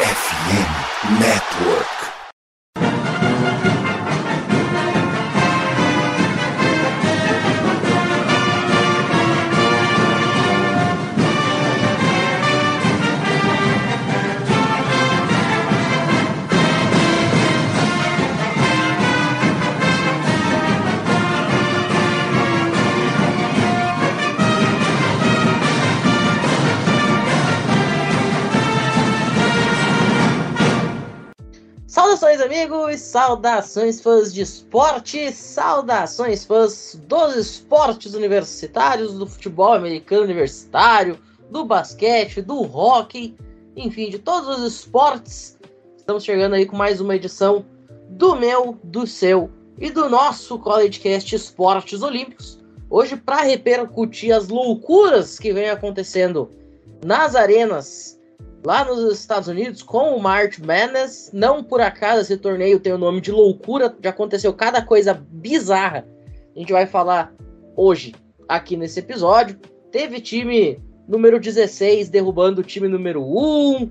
FM Network. Saudações, fãs de esporte! Saudações, fãs dos esportes universitários, do futebol americano universitário, do basquete, do hockey, enfim, de todos os esportes. Estamos chegando aí com mais uma edição do meu, do seu e do nosso CollegeCast Esportes Olímpicos. Hoje, para repercutir as loucuras que vem acontecendo nas arenas lá nos Estados Unidos com o March Madness. Não por acaso esse torneio tem o nome de loucura, já aconteceu cada coisa bizarra. A gente vai falar hoje aqui nesse episódio. Teve time número 16 derrubando o time número 1,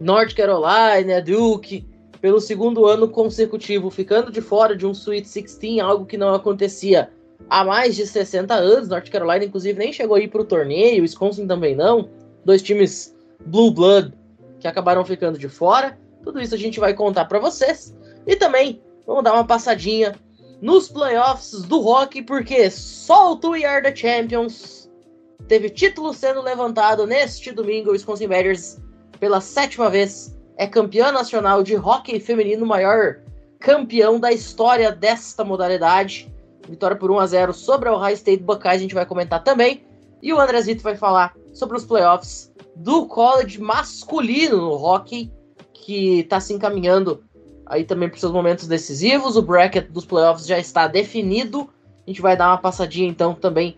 North Carolina, Duke, pelo segundo ano consecutivo, ficando de fora de um Sweet 16, algo que não acontecia há mais de 60 anos. North Carolina, inclusive, nem chegou a ir para o torneio, Wisconsin também não. Dois times Blue Blood que acabaram ficando de fora. Tudo isso a gente vai contar para vocês. E também vamos dar uma passadinha nos playoffs do rock, porque solta o We Are the Champions. Teve título sendo levantado neste domingo. O Wisconsin Badgers, pela sétima vez, é campeão nacional de hockey feminino, maior campeão da história desta modalidade. Vitória por 1 a 0 sobre o Ohio State Buckeyes, a gente vai comentar também. E o Andrezito vai falar sobre os playoffs do college masculino no hockey, que está se encaminhando aí também para seus momentos decisivos. O bracket dos playoffs já está definido. A gente vai dar uma passadinha então também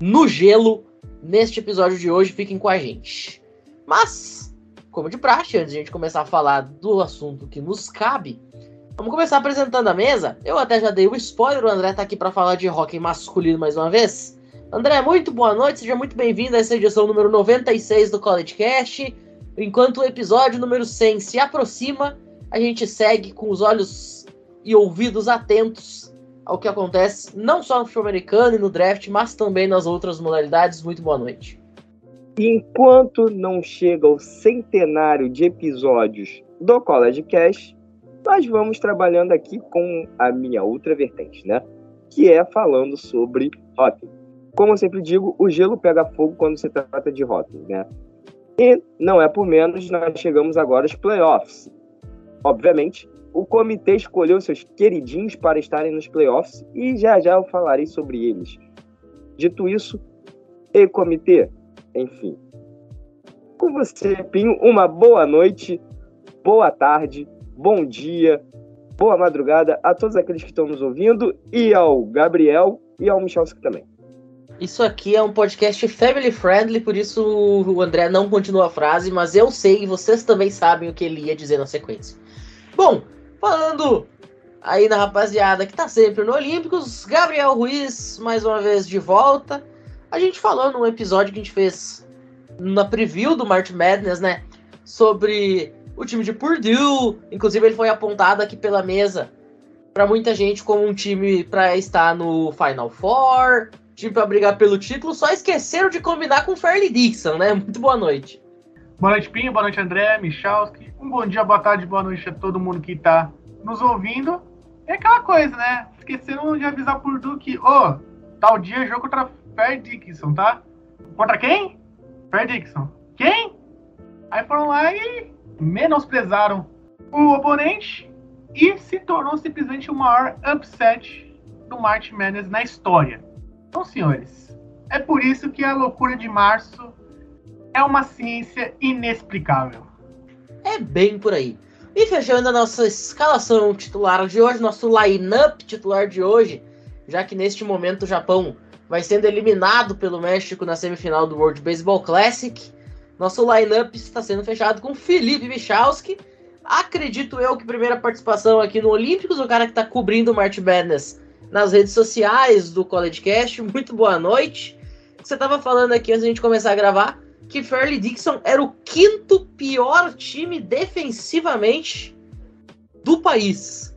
no gelo neste episódio de hoje. Fiquem com a gente. Mas, como de praxe, antes de a gente começar a falar do assunto que nos cabe, vamos começar apresentando a mesa. Eu até já dei o spoiler, o André está aqui para falar de hockey masculino mais uma vez. André, muito boa noite, seja muito bem-vindo a essa edição número 96 do College Cast. Enquanto o episódio número 100 se aproxima, a gente segue com os olhos e ouvidos atentos ao que acontece não só no futebol americano e no draft, mas também nas outras modalidades. Muito boa noite. Enquanto não chega o centenário de episódios do College Cast, nós vamos trabalhando aqui com a minha outra vertente, né? Que é falando sobre hockey. Como eu sempre digo, o gelo pega fogo quando se trata de hockey, né? E não é por menos, nós chegamos agora aos playoffs. Obviamente, o comitê escolheu seus queridinhos para estarem nos playoffs e já já eu falarei sobre eles. Dito isso, e comitê, enfim. Com você, Pinho, uma boa noite, boa tarde, bom dia, boa madrugada a todos aqueles que estão nos ouvindo e ao Gabriel e ao Michalski também. Isso aqui é um podcast family friendly, por isso o André não continua a frase, mas eu sei e vocês também sabem o que ele ia dizer na sequência. Bom, falando aí na rapaziada que tá sempre no Olímpicos, Gabriel Ruiz, mais uma vez de volta. A gente falou num episódio que a gente fez na preview do March Madness, né? Sobre o time de Purdue. Inclusive, ele foi apontado aqui pela mesa para muita gente como um time para estar no Final Four time para brigar pelo título, só esqueceram de combinar com o Fairley Dixon, né? Muito boa noite. Boa noite, Pinho. Boa noite, André, Michalski. Um bom dia, boa tarde, boa noite a todo mundo que está nos ouvindo. É aquela coisa, né? Esqueceram de avisar por Du que, ô, oh, tal dia jogo contra Fair Dixon, tá? Contra quem? Fair Dixon. Quem? Aí foram lá e menosprezaram o oponente e se tornou simplesmente o maior upset do March Madness na história. Então, senhores, é por isso que a loucura de março é uma ciência inexplicável. É bem por aí. E fechando a nossa escalação titular de hoje, nosso line-up titular de hoje, já que neste momento o Japão vai sendo eliminado pelo México na semifinal do World Baseball Classic. Nosso line-up está sendo fechado com Felipe Michalski. Acredito eu que primeira participação aqui no Olímpicos, o cara que está cobrindo o March Madness nas redes sociais do College Cast. Muito boa noite. Você estava falando aqui antes a gente começar a gravar que Fairleigh Dixon era o quinto pior time defensivamente do país.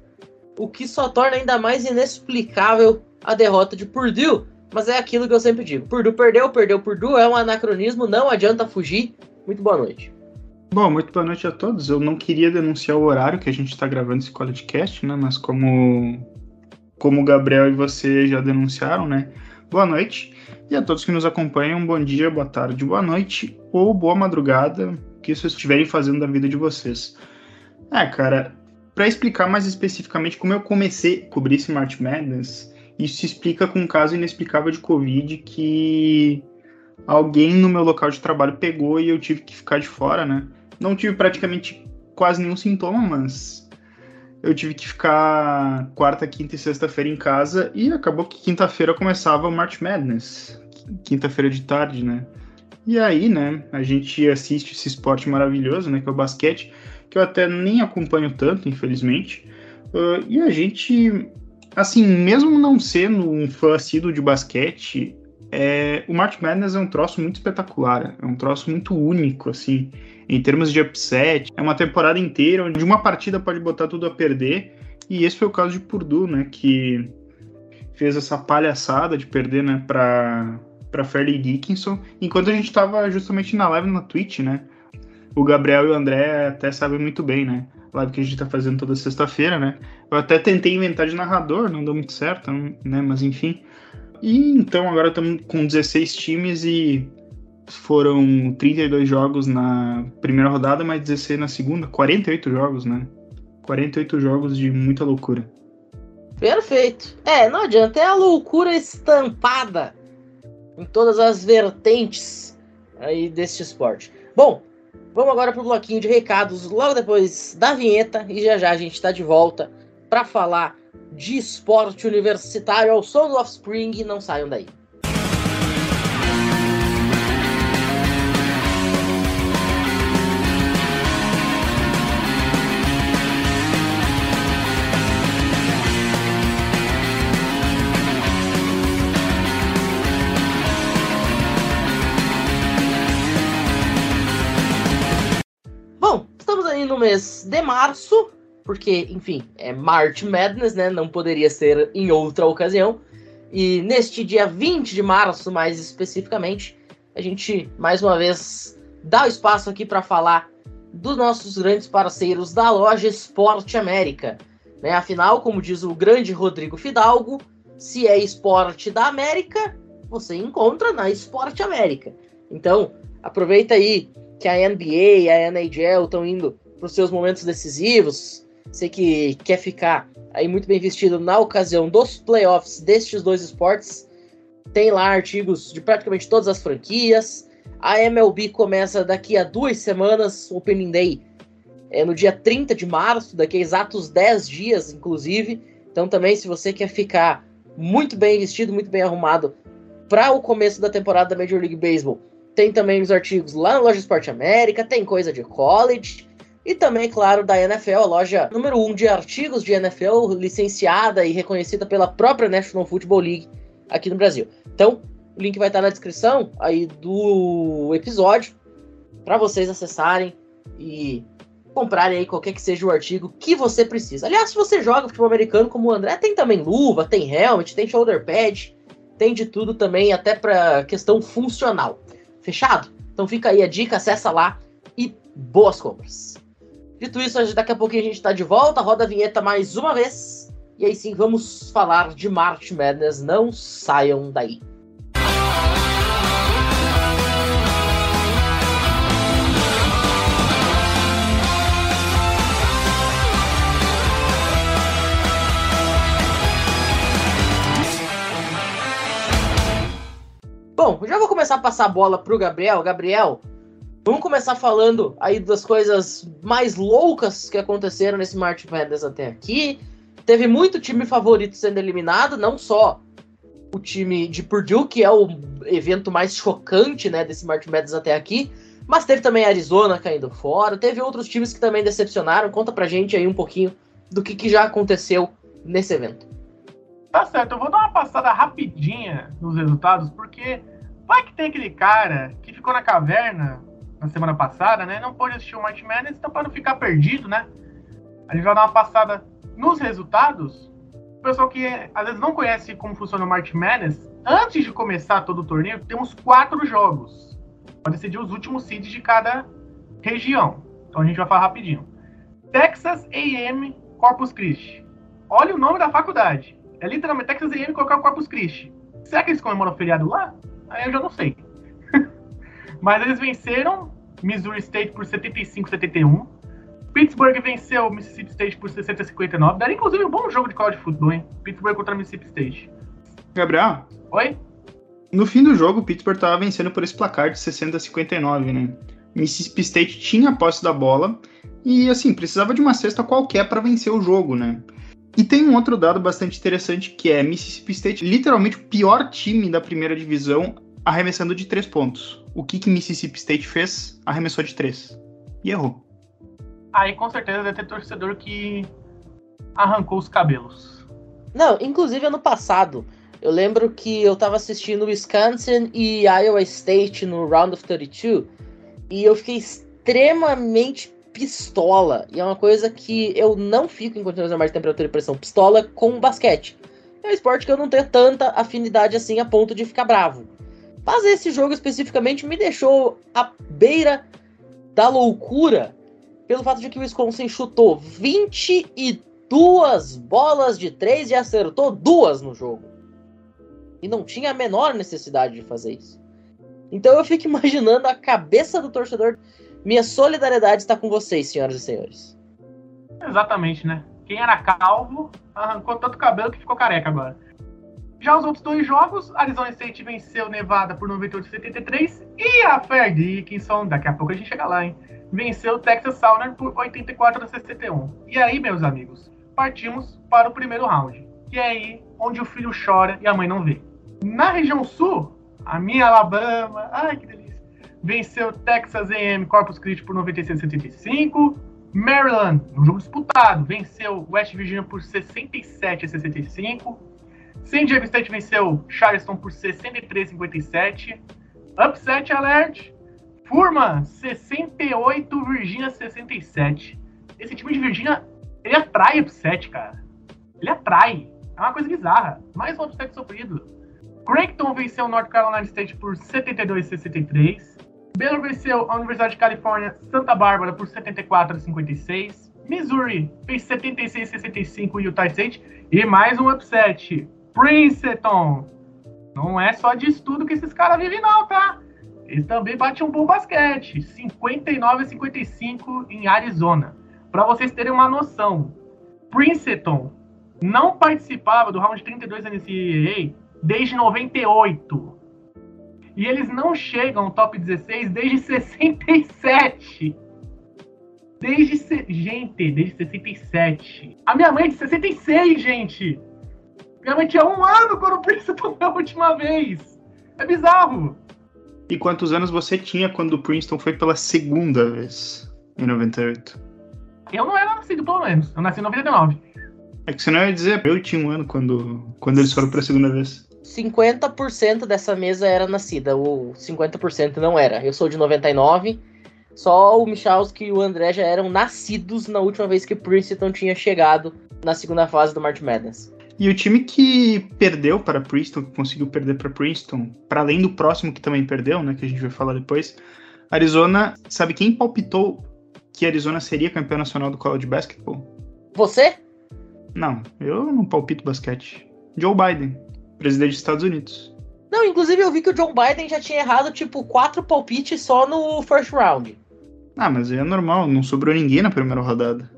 O que só torna ainda mais inexplicável a derrota de Purdue. Mas é aquilo que eu sempre digo: Purdue perdeu, perdeu Purdue, é um anacronismo, não adianta fugir. Muito boa noite. Bom, muito boa noite a todos. Eu não queria denunciar o horário que a gente está gravando esse podcast, né? Mas como, como o Gabriel e você já denunciaram, né? Boa noite. E a todos que nos acompanham, bom dia, boa tarde, boa noite ou boa madrugada, que vocês estiverem fazendo da vida de vocês. É, cara, para explicar mais especificamente como eu comecei a cobrir esse March Madness, isso se explica com um caso inexplicável de Covid que alguém no meu local de trabalho pegou e eu tive que ficar de fora, né? Não tive praticamente quase nenhum sintoma, mas eu tive que ficar quarta, quinta e sexta-feira em casa e acabou que quinta-feira começava o March Madness. Quinta-feira de tarde, né? E aí, né, a gente assiste esse esporte maravilhoso, né, que é o basquete, que eu até nem acompanho tanto, infelizmente. Uh, e a gente, assim, mesmo não sendo um fã assíduo de basquete, é, o March Madness é um troço muito espetacular, é um troço muito único, assim em termos de upset. É uma temporada inteira onde uma partida pode botar tudo a perder. E esse foi o caso de Purdue, né? Que fez essa palhaçada de perder, né? Para para Fairleigh Dickinson, enquanto a gente estava justamente na live na Twitch, né? O Gabriel e o André até sabem muito bem, né? live que a gente está fazendo toda sexta-feira, né? Eu até tentei inventar de narrador, não deu muito certo, né? Mas enfim. E então agora estamos com 16 times e foram 32 jogos na primeira rodada, mais 16 na segunda. 48 jogos, né? 48 jogos de muita loucura. Perfeito. É, não adianta, é a loucura estampada em todas as vertentes aí deste esporte. Bom, vamos agora para o bloquinho de recados, logo depois da vinheta, e já já a gente está de volta para falar de esporte universitário ao som do Offspring. Não saiam daí. no mês de março, porque, enfim, é March Madness, né? Não poderia ser em outra ocasião. E neste dia 20 de março, mais especificamente, a gente mais uma vez dá o espaço aqui para falar dos nossos grandes parceiros da loja Esporte América. Né? Afinal, como diz o grande Rodrigo Fidalgo, se é esporte da América, você encontra na Esporte América. Então, aproveita aí que a NBA e a NHL estão indo para os seus momentos decisivos. Você que quer ficar aí muito bem vestido na ocasião dos playoffs destes dois esportes. Tem lá artigos de praticamente todas as franquias. A MLB começa daqui a duas semanas, Opening Day é no dia 30 de março, daqui a exatos 10 dias, inclusive. Então também, se você quer ficar muito bem vestido, muito bem arrumado para o começo da temporada da Major League Baseball, tem também os artigos lá na Loja Esporte América, tem coisa de college, e também, claro, da NFL, a loja número 1 um de artigos de NFL, licenciada e reconhecida pela própria National Football League aqui no Brasil. Então, o link vai estar na descrição aí do episódio para vocês acessarem e comprarem aí qualquer que seja o artigo que você precisa. Aliás, se você joga futebol americano como o André, tem também luva, tem helmet, tem shoulder pad, tem de tudo também, até para questão funcional. Fechado? Então fica aí a dica, acessa lá e boas compras. Dito isso, daqui a pouquinho a gente está de volta, roda a vinheta mais uma vez. E aí sim, vamos falar de March Madness. Não saiam daí. Bom, já vou começar a passar a bola pro Gabriel. Gabriel, Vamos começar falando aí das coisas mais loucas que aconteceram nesse March Madness até aqui. Teve muito time favorito sendo eliminado, não só o time de Purdue, que é o evento mais chocante né, desse March Madness até aqui, mas teve também Arizona caindo fora, teve outros times que também decepcionaram. Conta pra gente aí um pouquinho do que, que já aconteceu nesse evento. Tá certo, eu vou dar uma passada rapidinha nos resultados, porque Vai que tem aquele cara que ficou na caverna na semana passada, né? Não pôde assistir o March Madness, então para não ficar perdido, né? A gente vai dar uma passada nos resultados. O pessoal que às vezes não conhece como funciona o March Madness, antes de começar todo o torneio, temos quatro jogos. Para decidir os últimos seeds de cada região. Então a gente vai falar rapidinho. Texas A&M Corpus Christi. Olha o nome da faculdade. É literalmente Texas A&M colocar Corpus Christi. Será que eles comemoram o feriado lá? Aí eu já não sei. Mas eles venceram Missouri State por 75-71. Pittsburgh venceu Mississippi State por 60-59. Daria inclusive um bom jogo de college football, hein? Pittsburgh contra Mississippi State. Gabriel? Oi? No fim do jogo, Pittsburgh estava vencendo por esse placar de 60 a 59, né? Mississippi State tinha a posse da bola e, assim, precisava de uma cesta qualquer para vencer o jogo, né? E tem um outro dado bastante interessante que é Mississippi State, literalmente o pior time da primeira divisão, arremessando de três pontos. O que, que Mississippi State fez? Arremessou de três. E errou. Aí com certeza deve ter torcedor que arrancou os cabelos. Não, inclusive ano passado, eu lembro que eu tava assistindo Wisconsin e Iowa State no Round of 32 e eu fiquei extremamente pistola. E é uma coisa que eu não fico em condições normais de temperatura e pressão. Pistola com basquete. É um esporte que eu não tenho tanta afinidade assim a ponto de ficar bravo. Mas esse jogo especificamente me deixou à beira da loucura pelo fato de que o Wisconsin chutou 22 bolas de 3 e acertou duas no jogo. E não tinha a menor necessidade de fazer isso. Então eu fico imaginando a cabeça do torcedor. Minha solidariedade está com vocês, senhoras e senhores. Exatamente, né? Quem era calvo arrancou tanto cabelo que ficou careca agora. Já os outros dois jogos, Arizona State venceu Nevada por 98 a 73 e a Fair Dickinson, daqui a pouco a gente chega lá, hein? Venceu Texas Southern por 84 a 61. E aí, meus amigos, partimos para o primeiro round, que é aí onde o filho chora e a mãe não vê. Na região sul, a minha Alabama, ai que delícia, venceu Texas A&M Corpus Christi por 96 a 75. Maryland, um jogo disputado, venceu West Virginia por 67 a 65. St. James State venceu Charleston por 63 a 57. Upset alert. Furman 68, Virginia 67. Esse time de Virginia, ele atrai upset, cara. Ele atrai. É uma coisa bizarra. Mais um upset sofrido. Creighton venceu North Carolina State por 72 a 63. Baylor venceu a Universidade de Califórnia Santa Bárbara por 74 a 56. Missouri fez 76 a 65 Utah State. E mais um upset. Princeton. Não é só de estudo que esses caras vivem, não, tá? Eles também batem um bom basquete. 59 a 55 em Arizona. Para vocês terem uma noção, Princeton não participava do round 32 da NCAA desde 98. E eles não chegam ao top 16 desde 67. Desde. Se... Gente, desde 67. A minha mãe é de 66, gente. Minha mãe tinha um ano quando o Princeton foi a última vez. É bizarro. E quantos anos você tinha quando o Princeton foi pela segunda vez, em 98? Eu não era nascido, pelo menos. Eu nasci em 99. É que você não ia dizer, eu tinha um ano quando, quando eles foram pela segunda vez. 50% dessa mesa era nascida, o 50% não era. Eu sou de 99, só o Michalski e o André já eram nascidos na última vez que o Princeton tinha chegado na segunda fase do March Madness. E o time que perdeu para Princeton, que conseguiu perder para Princeton, para além do próximo que também perdeu, né, que a gente vai falar depois, Arizona, sabe quem palpitou que Arizona seria campeão nacional do college basketball? Você? Não, eu não palpito basquete. Joe Biden, presidente dos Estados Unidos. Não, inclusive eu vi que o Joe Biden já tinha errado, tipo, quatro palpites só no first round. Ah, mas é normal, não sobrou ninguém na primeira rodada.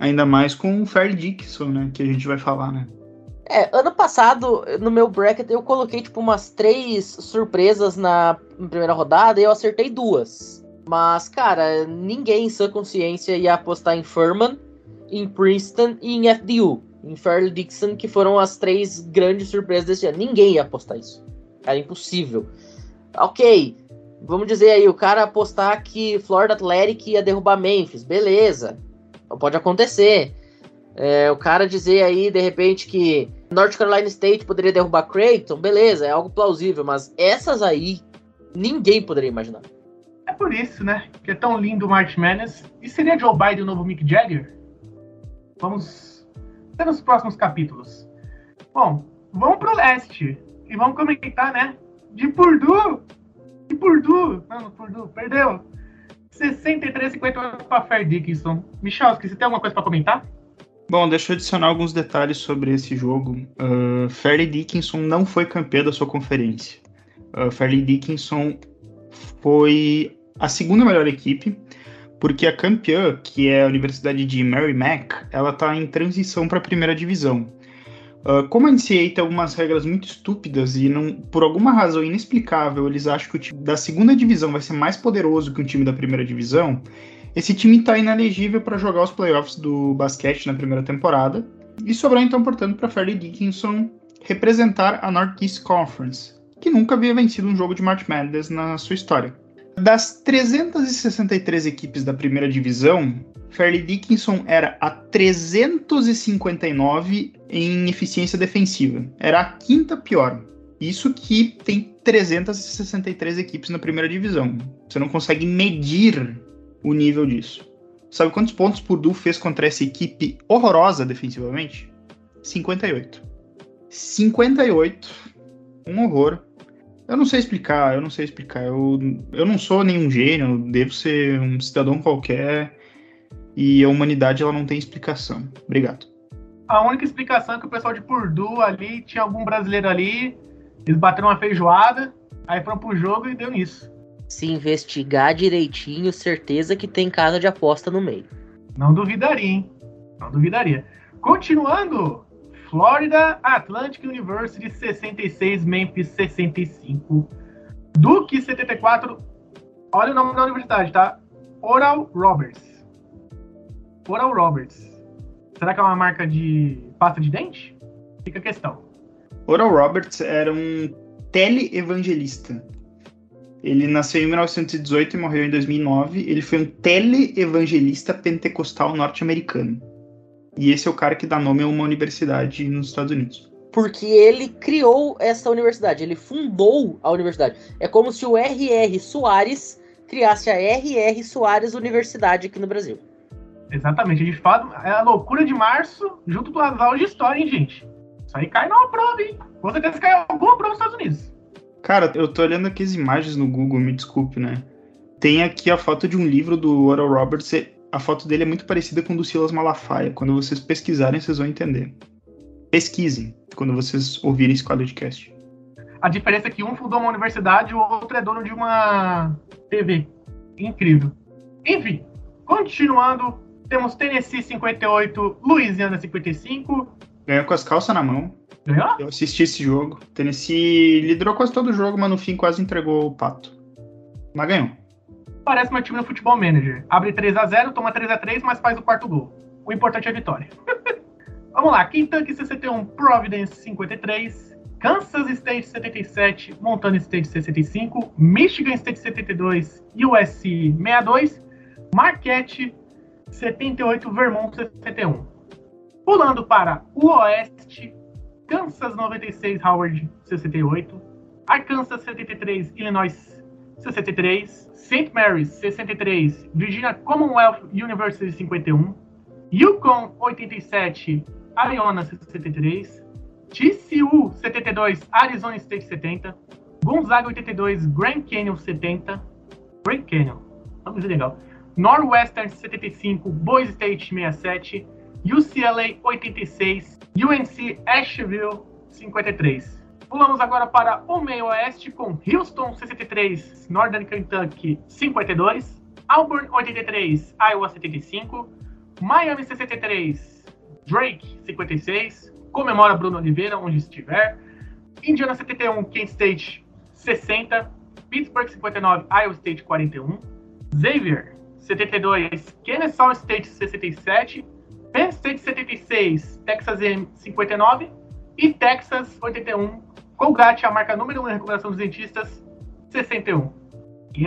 Ainda mais com o Fair Dixon, né, que a gente vai falar, né. É, ano passado, no meu bracket, eu coloquei, tipo, umas três surpresas na primeira rodada e eu acertei duas. Mas, cara, ninguém em sua consciência ia apostar em Furman, em Princeton e em FDU. Em Fairleigh Dixon, que foram as três grandes surpresas desse ano. Ninguém ia apostar isso. Era impossível. Ok, vamos dizer aí, o cara apostar que Florida Athletic ia derrubar Memphis. Beleza, pode acontecer. É, o cara dizer aí, de repente, que North Carolina State poderia derrubar Creighton, beleza, é algo plausível, mas essas aí ninguém poderia imaginar. É por isso, né? Que é tão lindo o March Madness. E seria Joe Biden o novo Mick Jagger? Vamos ver nos próximos capítulos. Bom, vamos pro leste. E vamos comentar, né? De Purdue. De Purdue. Não, Purdue. Perdeu. 63 58 para Fair Dickinson. Michalski, você tem alguma coisa para comentar? Bom, deixa eu adicionar alguns detalhes sobre esse jogo. Uh, Dickinson não foi campeã da sua conferência. Uh, Dickinson foi a segunda melhor equipe, porque a campeã, que é a Universidade de Merrimack, ela está em transição para a primeira divisão. Uh, como a NCAA tem algumas regras muito estúpidas e não, por alguma razão inexplicável eles acham que o time da segunda divisão vai ser mais poderoso que o time da primeira divisão, esse time está inelegível para jogar os playoffs do basquete na primeira temporada. E sobrou então, portanto, para Fairleigh Dickinson representar a Northeast Conference, que nunca havia vencido um jogo de March Madness na sua história. Das 363 equipes da primeira divisão, Fairleigh Dickinson era a 359 em eficiência defensiva. Era a quinta pior. Isso que tem 363 equipes na primeira divisão. Você não consegue medir o nível disso. Sabe quantos pontos Purdue fez contra essa equipe horrorosa defensivamente? 58. 58. Um horror. Eu não sei explicar, eu não sei explicar. Eu, eu não sou nenhum gênio, devo ser um cidadão qualquer. E a humanidade ela não tem explicação. Obrigado. A única explicação é que o pessoal de Purdue ali tinha algum brasileiro ali, eles bateram uma feijoada, aí foram pro jogo e deu nisso se investigar direitinho, certeza que tem casa de aposta no meio. Não duvidaria, hein? Não duvidaria. Continuando, Florida Atlantic University 66, Memphis 65, Duke 74. Olha o nome da universidade, tá? Oral Roberts. Oral Roberts. Será que é uma marca de pasta de dente? Fica a questão. Oral Roberts era um teleevangelista. Ele nasceu em 1918 e morreu em 2009. Ele foi um teleevangelista pentecostal norte-americano. E esse é o cara que dá nome a uma universidade nos Estados Unidos. Porque ele criou essa universidade, ele fundou a universidade. É como se o R.R. Soares criasse a R.R. Soares Universidade aqui no Brasil. Exatamente, a gente fala, é a loucura de março junto com as aulas de história, hein, gente? Isso aí cai numa prova, hein? Com certeza cai alguma prova nos Estados Unidos. Cara, eu tô olhando aqui as imagens no Google, me desculpe, né? Tem aqui a foto de um livro do Oral Roberts. A foto dele é muito parecida com o do Silas Malafaia. Quando vocês pesquisarem, vocês vão entender. Pesquisem quando vocês ouvirem esse podcast. A diferença é que um fundou uma universidade e o outro é dono de uma TV. Incrível. Enfim, continuando, temos Tennessee 58, Louisiana 55. Ganhou com as calças na mão. Ganhou? Eu assisti esse jogo. Tennessee liderou quase todo o jogo, mas no fim quase entregou o pato. Mas ganhou. Parece meu time no Futebol Manager. Abre 3 a 0 toma 3 a 3 mas faz o quarto gol. O importante é a vitória. Vamos lá. Kentucky 61, Providence 53, Kansas State 77, Montana State 65, Michigan State 72, USC 62, Marquette 78, Vermont 61. Pulando para o Oeste, Kansas 96, Howard 68, Arkansas 73, Illinois 63, St. Mary's 63, Virginia Commonwealth University 51, Yukon 87, Arizona 63, TCU 72, Arizona State 70, Gonzaga 82, Grand Canyon 70, Grand Canyon, vamos ver legal, Northwestern 75, Boise State 67, UCLA 86, UNC Asheville 53. Pulamos agora para o meio oeste com Houston 63, Northern Kentucky 52, Auburn 83, Iowa 75, Miami 63, Drake 56, comemora Bruno Oliveira onde estiver, Indiana 71, Kent State 60, Pittsburgh 59, Iowa State 41, Xavier 72, Kennesaw State 67 Penn State 76, Texas M 59 e Texas 81. Colgate, a marca número 1 na recuperação dos dentistas, 61.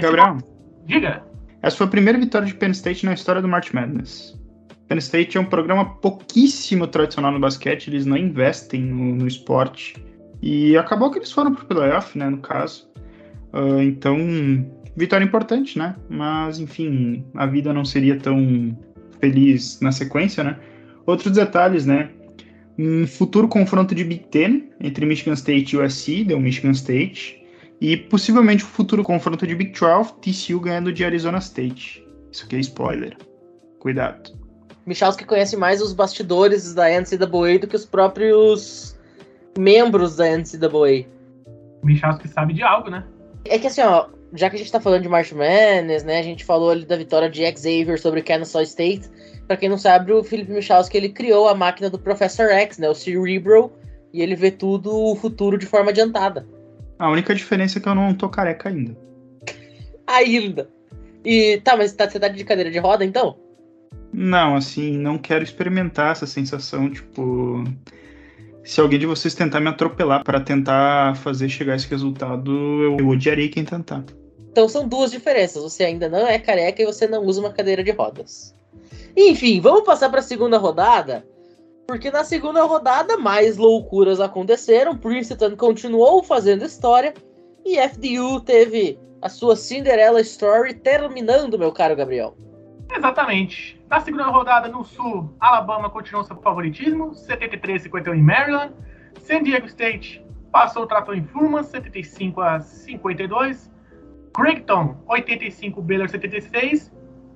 Gabriel, diga. Essa foi a primeira vitória de Penn State na história do March Madness. Penn State é um programa pouquíssimo tradicional no basquete, eles não investem no, no esporte. E acabou que eles foram pro playoff, né, no caso. Uh, então, vitória importante, né? Mas, enfim, a vida não seria tão feliz na sequência, né? Outros detalhes, né? Um futuro confronto de Big Ten entre Michigan State e USC, deu Michigan State. E possivelmente um futuro confronto de Big 12, TCU ganhando de Arizona State. Isso aqui é spoiler. Cuidado. Michalski conhece mais os bastidores da NCAA do que os próprios membros da NCAA. Michalski sabe de algo, né? É que assim, ó, já que a gente tá falando de March Madness, né, a gente falou ali da vitória de Xavier sobre Kansas State. Pra quem não sabe, o Felipe Michalski, ele criou a máquina do Professor X, né, o Cerebral, e ele vê tudo o futuro de forma adiantada. A única diferença é que eu não tô careca ainda. ainda. E tá, mas tá, você tá de cadeira de roda então? Não, assim, não quero experimentar essa sensação, tipo. Se alguém de vocês tentar me atropelar para tentar fazer chegar esse resultado, eu, eu odiarei quem tentar. Então são duas diferenças. Você ainda não é careca e você não usa uma cadeira de rodas. Enfim, vamos passar para a segunda rodada. Porque na segunda rodada mais loucuras aconteceram. Princeton continuou fazendo história e FDU teve a sua Cinderella Story terminando, meu caro Gabriel. Exatamente. Na segunda rodada, no Sul, Alabama continuou seu favoritismo, 73-51 em Maryland. San Diego State passou o trator em Furman, 75 a 52. Creighton, 85, Baylor 76.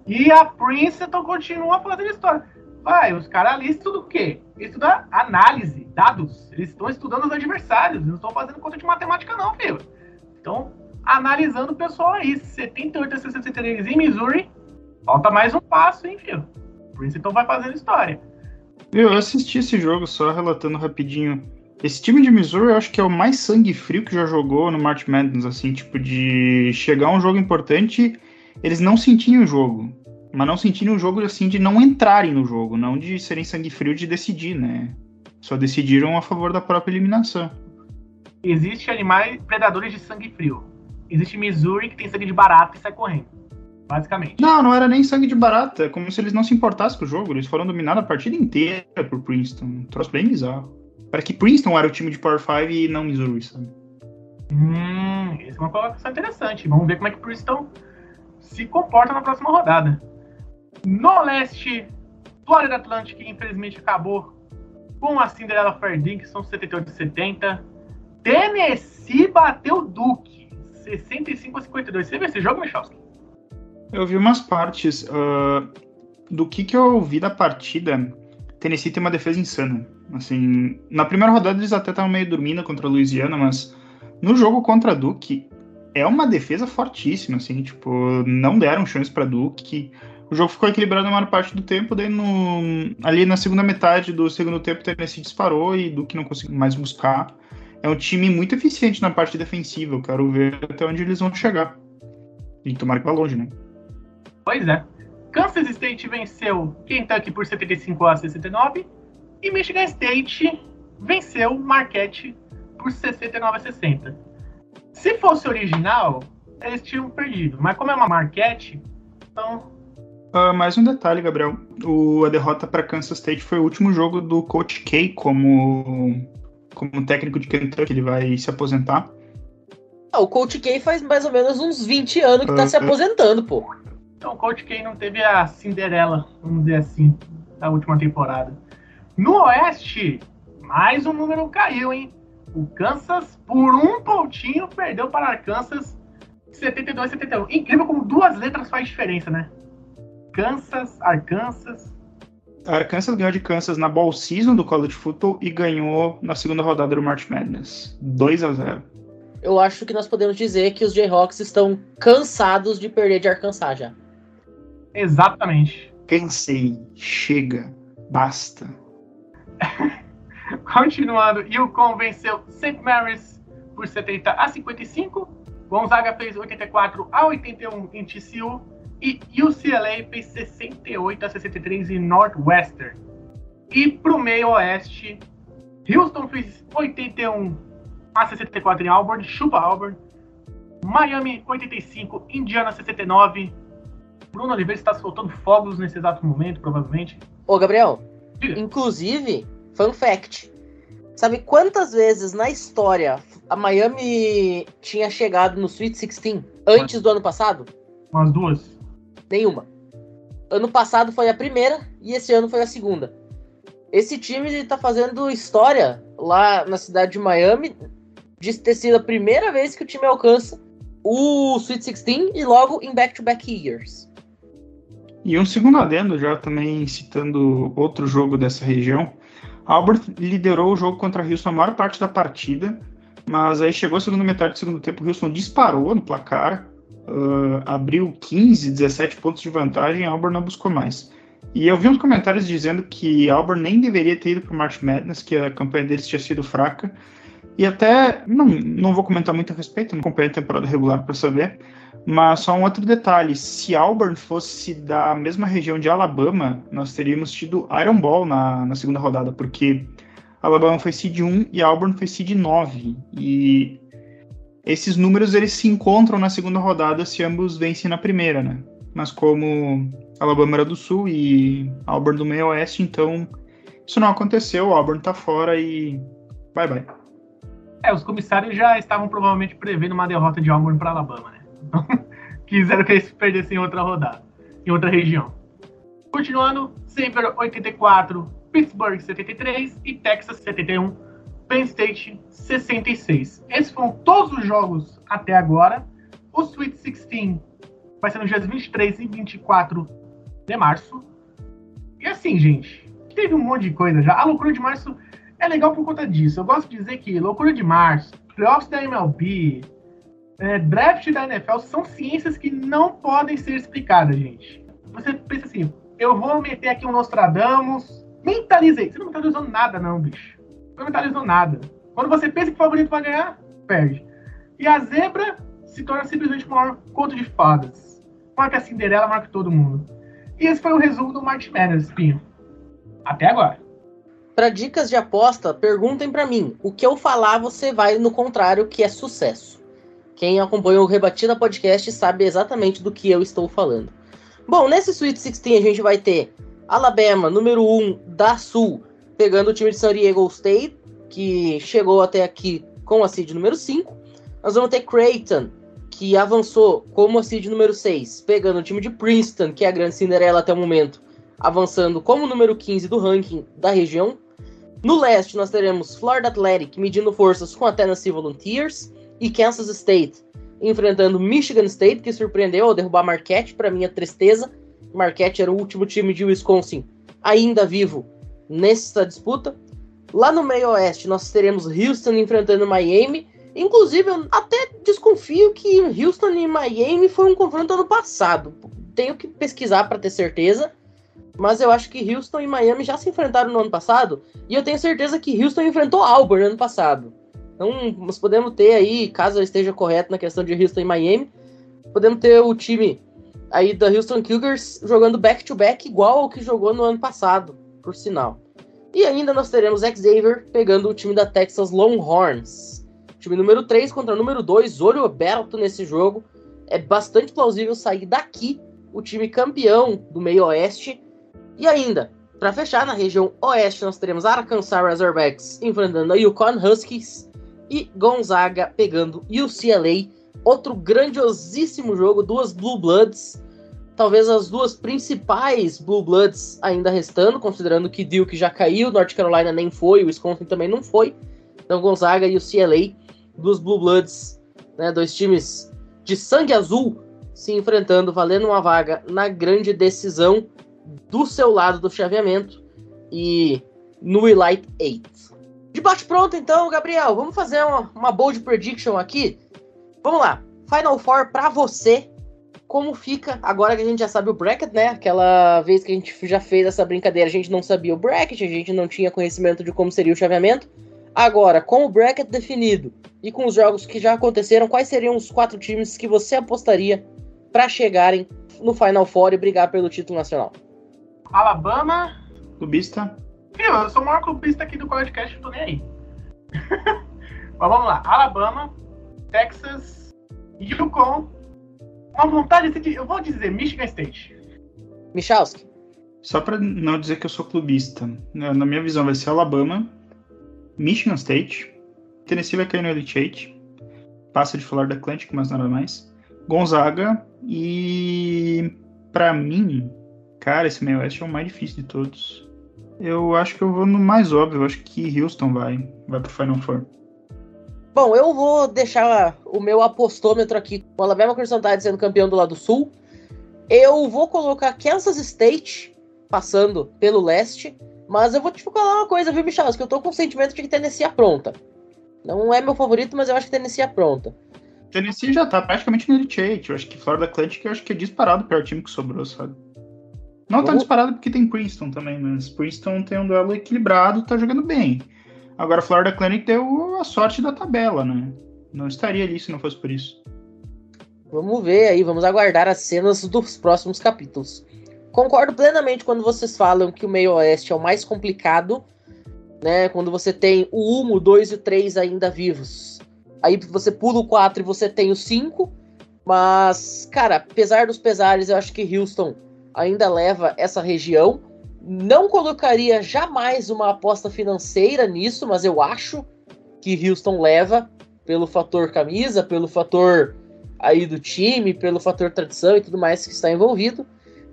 E a Princeton continua fazendo história. Vai, os caras ali estudam o quê? Estudam análise, dados. Eles estão estudando os adversários. Não estão fazendo conta de matemática, não, filho. Estão analisando o pessoal aí. 78 a 63 em Missouri. Falta mais um passo, hein, filho? Princeton vai fazendo história. Eu assisti esse jogo só relatando rapidinho. Esse time de Missouri eu acho que é o mais sangue frio que já jogou no March Madness, assim, tipo, de chegar a um jogo importante, eles não sentiam o jogo. Mas não sentiam o jogo, assim, de não entrarem no jogo, não de serem sangue frio de decidir, né? Só decidiram a favor da própria eliminação. Existem animais predadores de sangue frio. Existe Missouri que tem sangue de barata e sai correndo basicamente. Não, não era nem sangue de barata. É como se eles não se importassem com o jogo. Eles foram dominados a partida inteira por Princeton. Um troço bem bizarro. Parece que Princeton era o time de Power 5 e não Missouri, sabe? Hum, essa é uma colocação interessante. Vamos ver como é que Princeton se comporta na próxima rodada. No leste, Florida Atlantic, infelizmente, acabou com a Cinderella Fair que são 78 70. Tennessee bateu Duke, 65 a 52. Você viu esse jogo, Michalski? Eu vi umas partes. Uh, do que, que eu vi da partida, Tennessee tem uma defesa insana. Assim, na primeira rodada eles até estavam meio dormindo contra a Louisiana, mas no jogo contra a Duke é uma defesa fortíssima, assim, tipo, não deram chance para Duke. O jogo ficou equilibrado na maior parte do tempo, daí no, ali na segunda metade do segundo tempo Tennessee disparou e Duke não conseguiu mais buscar. É um time muito eficiente na parte defensiva, eu quero ver até onde eles vão chegar. E tomara que vá longe, né? Pois é. Kansas State venceu Kentucky por 75 a 69 e Michigan State venceu Marquette por 69 a 60. Se fosse original, eles tinham perdido, mas como é uma Marquette, então. Uh, mais um detalhe, Gabriel. O, a derrota para Kansas State foi o último jogo do Coach K como, como técnico de Kentucky. Ele vai se aposentar. Ah, o Coach K faz mais ou menos uns 20 anos que uh, tá se aposentando, pô. Então o Coach K não teve a Cinderela, vamos dizer assim, da última temporada. No Oeste, mais um número caiu, hein? O Kansas, por um pontinho, perdeu para Arkansas 72 71. Incrível como duas letras faz diferença, né? Kansas, Arkansas. Arkansas ganhou de Kansas na Ball Season do College Football e ganhou na segunda rodada do March Madness. 2 a 0 Eu acho que nós podemos dizer que os Jayhawks estão cansados de perder de Arkansas já. Exatamente. Cansei. Chega. Basta. Continuando, Yukon venceu St. Mary's por 70 a 55. Gonzaga fez 84 a 81 em TCU. E UCLA fez 68 a 63 em Northwestern. E pro meio oeste, Houston fez 81 a 64 em Auburn, chupa Auburn. Miami 85, Indiana 69, Bruno Oliveira está soltando fogos nesse exato momento, provavelmente. Ô, Gabriel, Diga. inclusive, fun fact: Sabe quantas vezes na história a Miami tinha chegado no Sweet 16 antes do ano passado? Umas duas. Nenhuma. Ano passado foi a primeira e esse ano foi a segunda. Esse time está fazendo história lá na cidade de Miami de ter sido a primeira vez que o time alcança o Sweet 16 e logo em back-to-back years. E um segundo adendo, já também citando outro jogo dessa região, Albert liderou o jogo contra Houston a maior parte da partida, mas aí chegou a segunda metade do segundo tempo, o Houston disparou no placar, uh, abriu 15, 17 pontos de vantagem, Albert não buscou mais. E eu vi uns comentários dizendo que Albert nem deveria ter ido para o March Madness, que a campanha deles tinha sido fraca. E até, não, não vou comentar muito a respeito, não acompanhei a temporada regular para saber, mas só um outro detalhe: se Auburn fosse da mesma região de Alabama, nós teríamos tido Iron Ball na, na segunda rodada, porque Alabama foi seed 1 e Auburn foi seed 9. E esses números eles se encontram na segunda rodada se ambos vencem na primeira, né? Mas como Alabama era do sul e Auburn do meio oeste, então isso não aconteceu, Auburn tá fora e bye bye. É, os comissários já estavam provavelmente prevendo uma derrota de Auburn para Alabama, né? Então, quiseram que eles perdessem em outra rodada, em outra região. Continuando, Denver 84, Pittsburgh 73 e Texas 71, Penn State 66. Esses foram todos os jogos até agora. O Sweet 16 vai ser nos dias 23 e 24 de março. E assim, gente, teve um monte de coisa já. A loucura de março é legal por conta disso. Eu gosto de dizer que loucura de março, playoffs da MLB, é, draft da NFL são ciências que não podem ser explicadas, gente. Você pensa assim, eu vou meter aqui um Nostradamus, mentalizei. Você não mentalizou nada, não, bicho. Não mentalizou nada. Quando você pensa que o favorito vai ganhar, perde. E a zebra se torna simplesmente maior conto de fadas. Marca a Cinderela, marca todo mundo. E esse foi o resumo do March Madness, Pinho. Até agora. Para dicas de aposta, perguntem para mim. O que eu falar, você vai no contrário, que é sucesso. Quem acompanha o Rebatida Podcast sabe exatamente do que eu estou falando. Bom, nesse Sweet 16 a gente vai ter Alabama, número 1 da Sul, pegando o time de San Diego State, que chegou até aqui com a seed número 5. Nós vamos ter Creighton, que avançou como a seed número 6, pegando o time de Princeton, que é a grande Cinderela até o momento, avançando como número 15 do ranking da região. No leste, nós teremos Florida Athletic medindo forças com a Tennessee Volunteers e Kansas State enfrentando Michigan State, que surpreendeu ao derrubar Marquette, para minha tristeza. Marquette era o último time de Wisconsin ainda vivo nessa disputa. Lá no meio oeste, nós teremos Houston enfrentando Miami. Inclusive, eu até desconfio que Houston e Miami foi um confronto ano passado. Tenho que pesquisar para ter certeza mas eu acho que Houston e Miami já se enfrentaram no ano passado, e eu tenho certeza que Houston enfrentou Auburn no ano passado. Então, nós podemos ter aí, caso eu esteja correto na questão de Houston e Miami, podemos ter o time aí da Houston Cougars jogando back-to-back -back igual ao que jogou no ano passado, por sinal. E ainda nós teremos Xavier pegando o time da Texas Longhorns. Time número 3 contra número 2, olho aberto nesse jogo. É bastante plausível sair daqui o time campeão do meio oeste e ainda, para fechar, na região oeste, nós teremos Arkansas Razorbacks enfrentando a Yukon Huskies e Gonzaga pegando UCLA. Outro grandiosíssimo jogo, duas Blue Bloods, talvez as duas principais Blue Bloods ainda restando, considerando que Duke já caiu, North Carolina nem foi, o Wisconsin também não foi. Então Gonzaga e UCLA, duas Blue Bloods, né, dois times de sangue azul se enfrentando, valendo uma vaga na grande decisão do seu lado do chaveamento e no Elite 8. Debate pronto então, Gabriel. Vamos fazer uma, uma bold prediction aqui. Vamos lá. Final Four para você. Como fica agora que a gente já sabe o bracket, né? Aquela vez que a gente já fez essa brincadeira, a gente não sabia o bracket, a gente não tinha conhecimento de como seria o chaveamento. Agora, com o bracket definido e com os jogos que já aconteceram, quais seriam os quatro times que você apostaria para chegarem no Final Four e brigar pelo título nacional? Alabama. Clubista. eu sou o maior clubista aqui do podcast, tô nem aí. Mas vamos lá. Alabama, Texas, Yukon. Uma vontade de. Eu vou dizer Michigan State. Michalski. Só para não dizer que eu sou clubista, né, na minha visão vai ser Alabama, Michigan State. Tennessee vai cair no Elite Eight. Passa de Florida Atlantic, mas nada mais. Gonzaga e para mim, cara, esse meio oeste é o mais difícil de todos. Eu acho que eu vou no mais óbvio, eu acho que Houston vai, vai pro Final Four. Bom, eu vou deixar o meu apostômetro aqui com o Alabama Crimson Tide sendo campeão do lado sul. Eu vou colocar Kansas State passando pelo leste, mas eu vou te falar uma coisa, viu, Michel? Que eu tô com o sentimento de que Tennessee é pronta. Não é meu favorito, mas eu acho que Tennessee é pronta. Tennessee já tá praticamente no Elite Eight. Eu acho que Florida Atlantic eu acho que é disparado o pior time que sobrou, sabe? Não tá disparado porque tem Princeton também, mas Princeton tem um duelo equilibrado, tá jogando bem. Agora Florida Atlantic deu a sorte da tabela, né? Não estaria ali se não fosse por isso. Vamos ver aí, vamos aguardar as cenas dos próximos capítulos. Concordo plenamente quando vocês falam que o meio oeste é o mais complicado, né? Quando você tem o 1, o 2 e o 3 ainda vivos. Aí você pula o 4 e você tem o 5. Mas, cara, apesar dos pesares, eu acho que Houston ainda leva essa região. Não colocaria jamais uma aposta financeira nisso, mas eu acho que Houston leva pelo fator camisa, pelo fator aí do time, pelo fator tradição e tudo mais que está envolvido.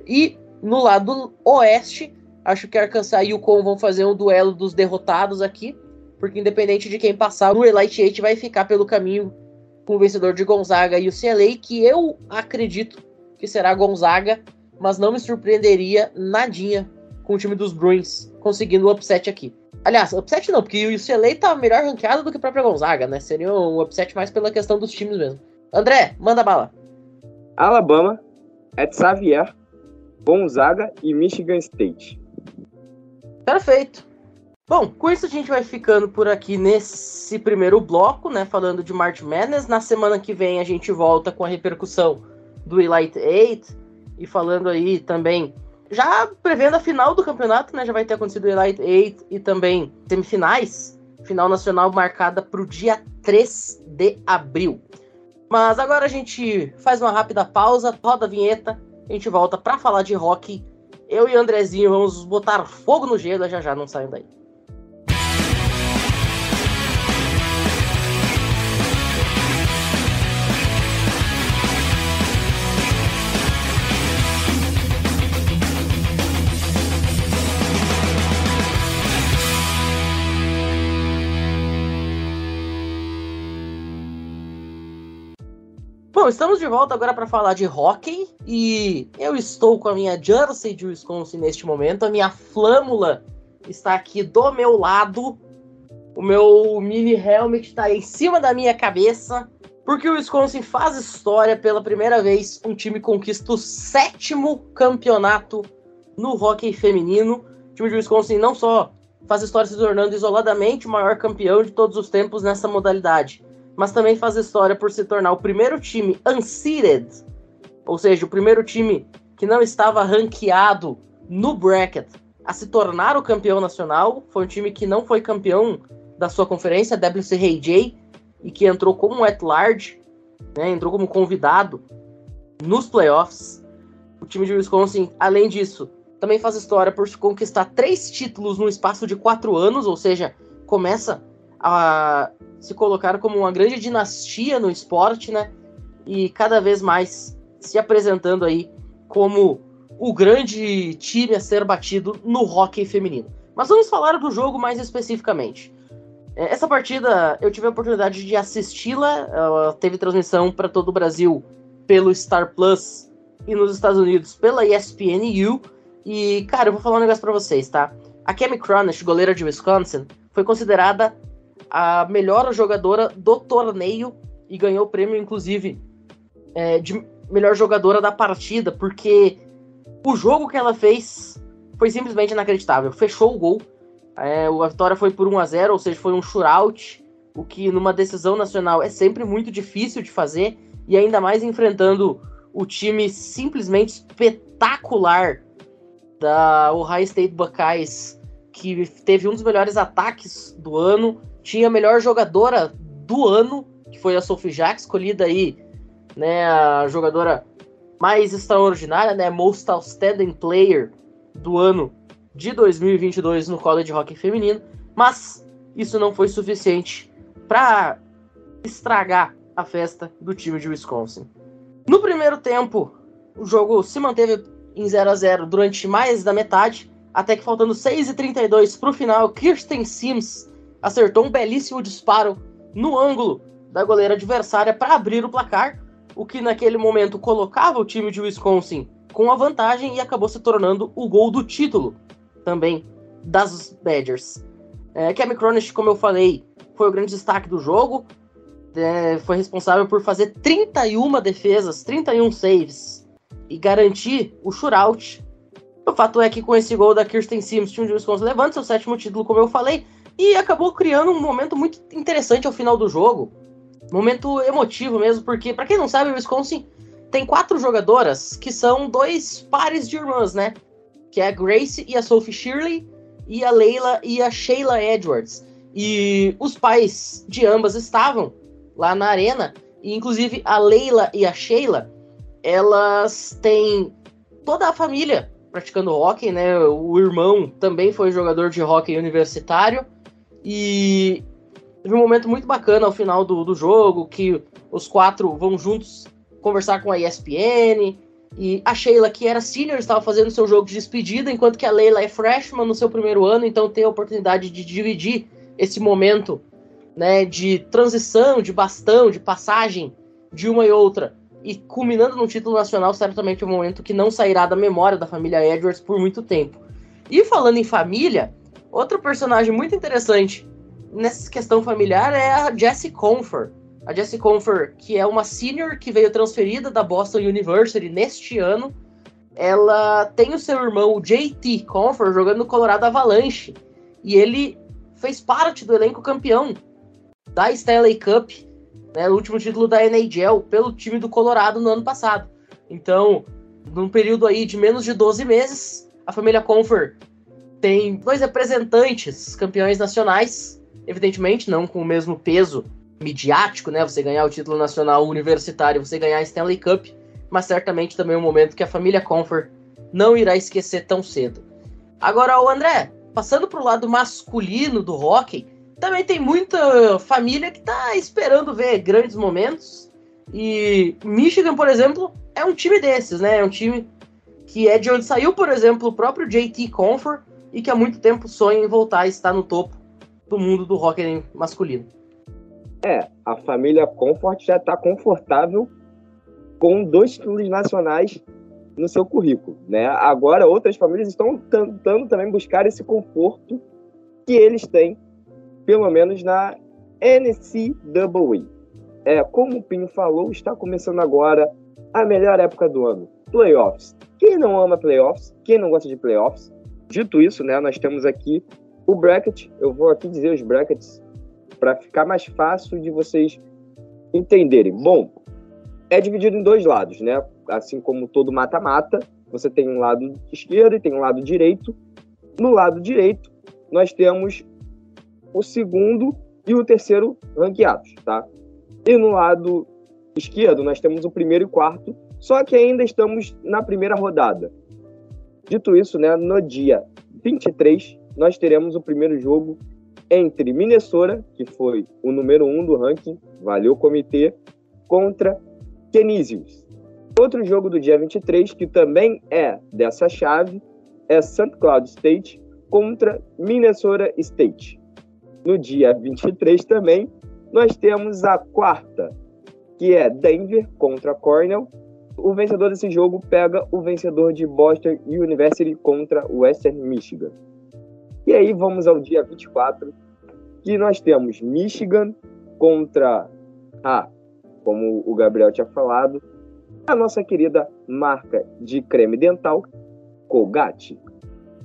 E no lado oeste, acho que Arkansas e o Con vão fazer um duelo dos derrotados aqui, porque independente de quem passar, o Elite Eight vai ficar pelo caminho com o vencedor de Gonzaga e o CLA, que eu acredito que será Gonzaga, mas não me surpreenderia nadinha com o time dos Bruins conseguindo o upset aqui. Aliás, upset não, porque o UCLA tá melhor ranqueado do que a própria Gonzaga, né? Seria um upset mais pela questão dos times mesmo. André, manda bala. Alabama, Ed Xavier, Gonzaga e Michigan State. Perfeito. Bom, com isso a gente vai ficando por aqui nesse primeiro bloco, né? Falando de March Madness. Na semana que vem a gente volta com a repercussão do Elite 8 e falando aí também, já prevendo a final do campeonato, né? Já vai ter acontecido o Elite 8 e também semifinais. Final nacional marcada para o dia 3 de abril. Mas agora a gente faz uma rápida pausa, roda a vinheta, a gente volta para falar de rock. Eu e Andrezinho vamos botar fogo no gelo, já já não saiam daí. Bom, estamos de volta agora para falar de hockey e eu estou com a minha jersey de Wisconsin neste momento. A minha flâmula está aqui do meu lado. O meu mini helmet está em cima da minha cabeça. Porque o Wisconsin faz história pela primeira vez. Um time conquista o sétimo campeonato no hockey feminino. O time de Wisconsin não só faz história se tornando isoladamente o maior campeão de todos os tempos nessa modalidade, mas também faz história por se tornar o primeiro time unseeded, ou seja, o primeiro time que não estava ranqueado no bracket a se tornar o campeão nacional. Foi um time que não foi campeão da sua conferência, WCRJ, e que entrou como at large, né, entrou como convidado nos playoffs. O time de Wisconsin, além disso, também faz história por conquistar três títulos no espaço de quatro anos, ou seja, começa a se colocar como uma grande dinastia no esporte, né? E cada vez mais se apresentando aí como o grande time a ser batido no hockey feminino. Mas vamos falar do jogo mais especificamente. É, essa partida eu tive a oportunidade de assisti-la, ela teve transmissão para todo o Brasil pelo Star Plus e nos Estados Unidos pela ESPNU. E, cara, eu vou falar um negócio para vocês, tá? A Cami Cronish, goleira de Wisconsin, foi considerada a melhor jogadora do torneio e ganhou o prêmio, inclusive, é, de melhor jogadora da partida, porque o jogo que ela fez foi simplesmente inacreditável. Fechou o gol. É, a vitória foi por 1 a 0 ou seja, foi um shootout, o que numa decisão nacional é sempre muito difícil de fazer, e ainda mais enfrentando o time simplesmente espetacular da Ohio State Buckeyes, que teve um dos melhores ataques do ano, tinha a melhor jogadora do ano, que foi a Sophie Jacques, escolhida aí, né, a jogadora mais extraordinária, né, Most Outstanding Player do ano de 2022 no college hockey feminino. Mas isso não foi suficiente para estragar a festa do time de Wisconsin. No primeiro tempo, o jogo se manteve em 0 a 0 durante mais da metade, até que faltando 6h32 para o final, Kirsten Sims acertou um belíssimo disparo no ângulo da goleira adversária para abrir o placar, o que naquele momento colocava o time de Wisconsin com a vantagem e acabou se tornando o gol do título também das Badgers. É, Kevin Cronish, como eu falei, foi o grande destaque do jogo, é, foi responsável por fazer 31 defesas, 31 saves e garantir o shootout. O fato é que com esse gol da Kirsten Sims, o time de Wisconsin levanta seu sétimo título, como eu falei, e acabou criando um momento muito interessante ao final do jogo. Momento emotivo mesmo, porque, para quem não sabe, o Wisconsin tem quatro jogadoras que são dois pares de irmãs, né? Que é a Grace e a Sophie Shirley, e a Leila e a Sheila Edwards. E os pais de ambas estavam lá na arena, e inclusive a Leila e a Sheila, elas têm toda a família praticando hockey, né? O irmão também foi jogador de hockey universitário. E teve um momento muito bacana ao final do, do jogo, que os quatro vão juntos conversar com a ESPN. E a Sheila, que era senior, estava fazendo seu jogo de despedida, enquanto que a Leila é freshman no seu primeiro ano, então tem a oportunidade de dividir esse momento né, de transição, de bastão, de passagem de uma e outra, e culminando num título nacional, certamente é um momento que não sairá da memória da família Edwards por muito tempo. E falando em família, outro personagem muito interessante nessa questão familiar é a Jessie Confer. A Jessie Confer, que é uma senior que veio transferida da Boston University neste ano, ela tem o seu irmão, o JT Confer, jogando no Colorado Avalanche. E ele fez parte do elenco campeão da Stanley Cup, né, o último título da NHL, pelo time do Colorado no ano passado. Então, num período aí de menos de 12 meses, a família Confer tem dois representantes campeões nacionais, evidentemente não com o mesmo peso midiático, né? Você ganhar o título nacional universitário, você ganhar a Stanley Cup, mas certamente também é um momento que a família Confer não irá esquecer tão cedo. Agora, o André, passando para o lado masculino do hockey, também tem muita família que está esperando ver grandes momentos. E Michigan, por exemplo, é um time desses, né? É um time que é de onde saiu, por exemplo, o próprio JT Confer e que há muito tempo sonha em voltar a estar no topo do mundo do hockey masculino. É, a família Comfort já está confortável com dois títulos nacionais no seu currículo, né? Agora outras famílias estão tentando também buscar esse conforto que eles têm, pelo menos na NCAA. É, como o Pinho falou, está começando agora a melhor época do ano, playoffs. Quem não ama playoffs? Quem não gosta de playoffs? Dito isso, né, nós temos aqui o bracket. Eu vou aqui dizer os brackets para ficar mais fácil de vocês entenderem. Bom, é dividido em dois lados, né? Assim como todo mata-mata, você tem um lado esquerdo e tem um lado direito. No lado direito, nós temos o segundo e o terceiro ranqueados, tá? E no lado esquerdo, nós temos o primeiro e quarto, só que ainda estamos na primeira rodada. Dito isso, né, no dia 23, nós teremos o primeiro jogo entre Minnesota, que foi o número um do ranking, valeu comitê, contra Canisius. Outro jogo do dia 23, que também é dessa chave, é St. Cloud State contra Minnesota State. No dia 23 também, nós temos a quarta, que é Denver contra Cornell. O vencedor desse jogo pega o vencedor de Boston University contra Western Michigan. E aí vamos ao dia 24, que nós temos Michigan contra a, como o Gabriel tinha falado, a nossa querida marca de creme dental, Colgate,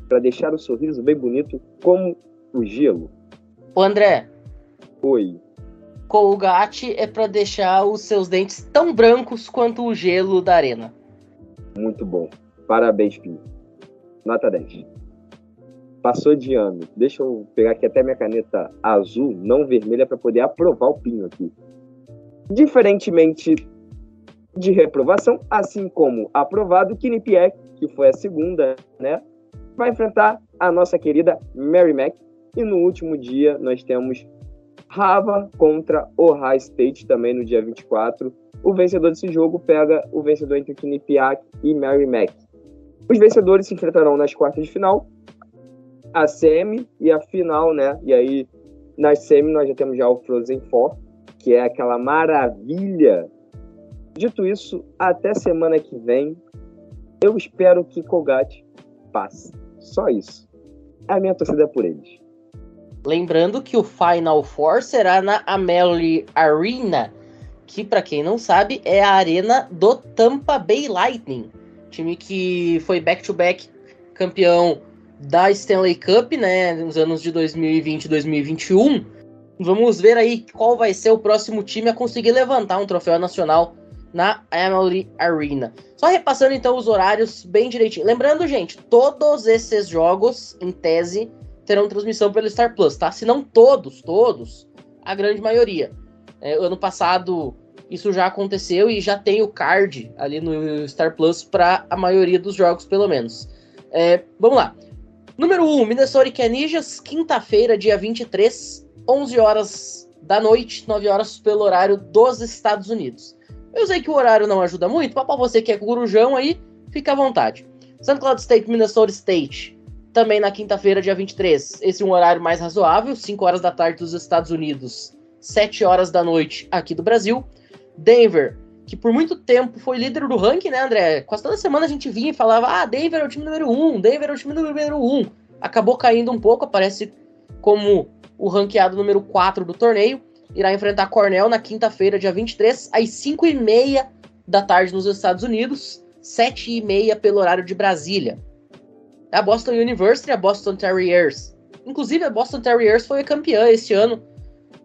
para deixar o sorriso bem bonito como o gelo. O André. Oi. Colgate é para deixar os seus dentes tão brancos quanto o gelo da arena. Muito bom. Parabéns, filho. Nota 10 passou de ano. Deixa eu pegar aqui até minha caneta azul, não vermelha, para poder aprovar o pinho aqui. Diferentemente de reprovação, assim como aprovado, Quinnipiac, que foi a segunda, né, vai enfrentar a nossa querida Mary Mac, E no último dia, nós temos Rava contra Ohio State, também no dia 24. O vencedor desse jogo pega o vencedor entre Quinnipiac e Mary Mac. Os vencedores se enfrentarão nas quartas de final, a semi e a final, né? E aí, nas semi, nós já temos já o Frozen Four, que é aquela maravilha. Dito isso, até semana que vem, eu espero que Colgate passe. Só isso. A minha torcida é por eles. Lembrando que o Final Four será na Amelie Arena, que para quem não sabe é a arena do Tampa Bay Lightning, time que foi back-to-back -back campeão da Stanley Cup, né, nos anos de 2020 e 2021. Vamos ver aí qual vai ser o próximo time a conseguir levantar um troféu nacional na Emily Arena. Só repassando então os horários bem direitinho. Lembrando, gente, todos esses jogos, em tese, terão transmissão pelo Star Plus, tá? Se não todos, todos, a grande maioria. É, ano passado isso já aconteceu e já tem o card ali no Star Plus para a maioria dos jogos, pelo menos. É, vamos lá. Número 1, Minnesota Canijas, quinta-feira, dia 23, 11 horas da noite, 9 horas pelo horário dos Estados Unidos. Eu sei que o horário não ajuda muito, mas para você que é corujão aí, fica à vontade. St. Cloud State, Minnesota State, também na quinta-feira, dia 23. Esse é um horário mais razoável, 5 horas da tarde dos Estados Unidos, 7 horas da noite aqui do Brasil. Denver, que por muito tempo foi líder do ranking, né, André? Quase toda semana a gente vinha e falava: ah, Denver é o time número 1, um, Denver é o time número 1. Um. Acabou caindo um pouco, aparece como o ranqueado número 4 do torneio. Irá enfrentar Cornell na quinta-feira, dia 23, às 5h30 da tarde nos Estados Unidos, 7h30 pelo horário de Brasília. A Boston University, a Boston Terriers. Inclusive, a Boston Terriers foi campeã este ano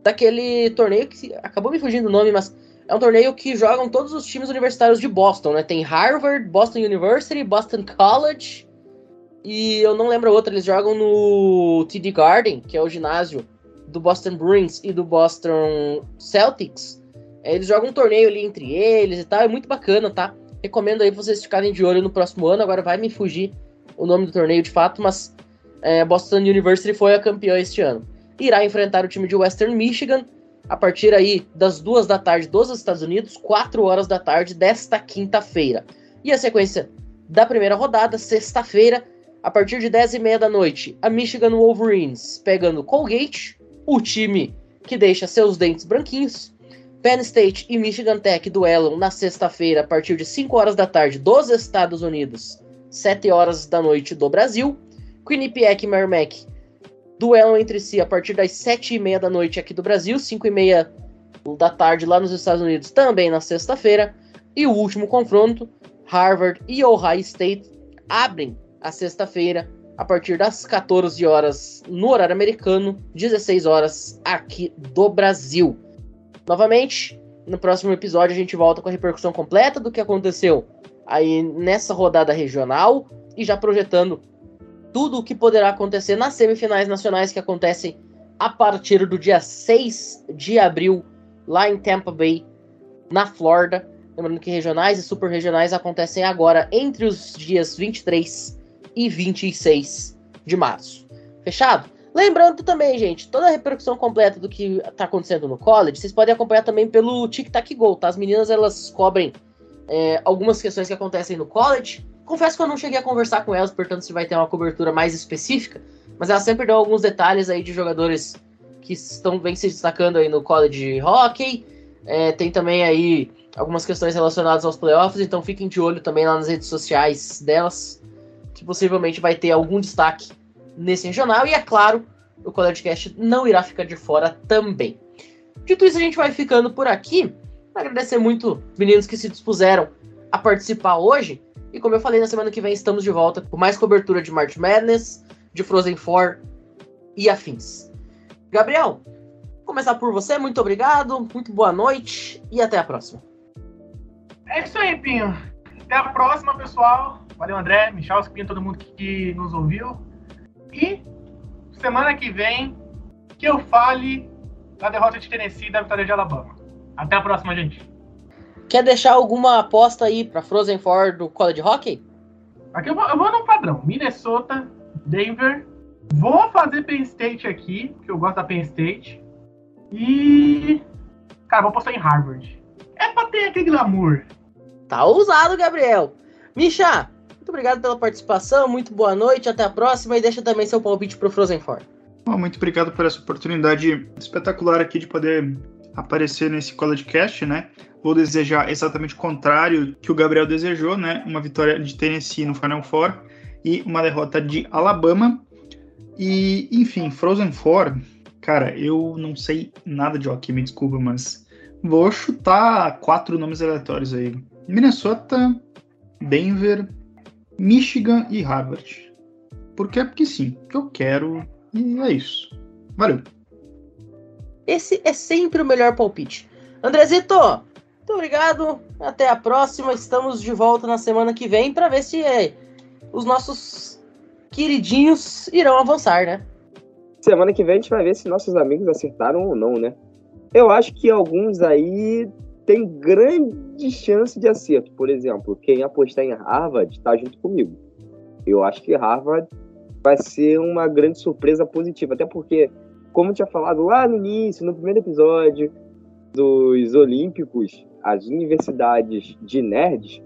daquele torneio que acabou me fugindo o nome, mas é um torneio que jogam todos os times universitários de Boston, né? Tem Harvard, Boston University, Boston College e eu não lembro a outra. Eles jogam no TD Garden, que é o ginásio do Boston Bruins e do Boston Celtics. É, eles jogam um torneio ali entre eles e tal, é muito bacana, tá? Recomendo aí vocês ficarem de olho no próximo ano. Agora vai me fugir o nome do torneio de fato, mas é, Boston University foi a campeã este ano. Irá enfrentar o time de Western Michigan a partir aí das duas da tarde dos Estados Unidos, 4 horas da tarde desta quinta-feira. E a sequência da primeira rodada, sexta-feira, a partir de 10 e meia da noite, a Michigan Wolverines pegando Colgate, o time que deixa seus dentes branquinhos. Penn State e Michigan Tech duelam na sexta-feira a partir de 5 horas da tarde dos Estados Unidos, 7 horas da noite do Brasil. Quinnipiac e Merrimack duelam entre si a partir das 7 e meia da noite aqui do Brasil, 5 e meia da tarde lá nos Estados Unidos, também na sexta-feira. E o último confronto, Harvard e Ohio State, abrem a sexta-feira a partir das 14 horas no horário americano, 16 horas aqui do Brasil. Novamente, no próximo episódio a gente volta com a repercussão completa do que aconteceu aí nessa rodada regional e já projetando tudo o que poderá acontecer nas semifinais nacionais que acontecem a partir do dia 6 de abril, lá em Tampa Bay, na Flórida. Lembrando que regionais e super regionais acontecem agora entre os dias 23 e 26 de março. Fechado? Lembrando também, gente, toda a repercussão completa do que está acontecendo no college, vocês podem acompanhar também pelo Tic Tac Go, tá? As meninas elas cobrem é, algumas questões que acontecem no college Confesso que eu não cheguei a conversar com elas, portanto, se vai ter uma cobertura mais específica, mas elas sempre dão alguns detalhes aí de jogadores que estão bem se destacando aí no college hockey. É, tem também aí algumas questões relacionadas aos playoffs, então fiquem de olho também lá nas redes sociais delas, que possivelmente vai ter algum destaque nesse regional. E é claro, o College Cast não irá ficar de fora também. Dito isso, a gente vai ficando por aqui. Agradecer muito os meninos que se dispuseram a participar hoje. E como eu falei, na semana que vem estamos de volta com mais cobertura de March Madness, de Frozen 4 e afins. Gabriel, vou começar por você. Muito obrigado, muito boa noite e até a próxima. É isso aí, Pinho. Até a próxima, pessoal. Valeu, André, Michel, Pinho, todo mundo que nos ouviu. E semana que vem que eu fale da derrota de Tennessee e da vitória de Alabama. Até a próxima, gente. Quer deixar alguma aposta aí para Frozen Four do college hockey? Aqui eu vou, eu vou no padrão: Minnesota, Denver Vou fazer Penn State aqui, porque eu gosto da Penn State. E. Cara, vou postar em Harvard. É pra ter aquele glamour. Tá ousado, Gabriel. Misha, muito obrigado pela participação, muito boa noite, até a próxima e deixa também seu palpite pro Frozen Four. Bom, muito obrigado por essa oportunidade espetacular aqui de poder aparecer nesse CollegeCast, né? Vou desejar exatamente o contrário que o Gabriel desejou, né? Uma vitória de Tennessee no Final Four e uma derrota de Alabama. E, enfim, Frozen Four, cara, eu não sei nada de hockey, me desculpa, mas vou chutar quatro nomes aleatórios aí. Minnesota, Denver, Michigan e Harvard. Por quê? Porque sim, que eu quero e é isso. Valeu. Esse é sempre o melhor palpite. Andrezito, muito obrigado. Até a próxima. Estamos de volta na semana que vem para ver se é, os nossos queridinhos irão avançar, né? Semana que vem a gente vai ver se nossos amigos acertaram ou não, né? Eu acho que alguns aí têm grande chance de acerto. Por exemplo, quem apostar em Harvard está junto comigo. Eu acho que Harvard vai ser uma grande surpresa positiva. Até porque, como eu tinha falado lá no início, no primeiro episódio dos Olímpicos, as universidades de nerds,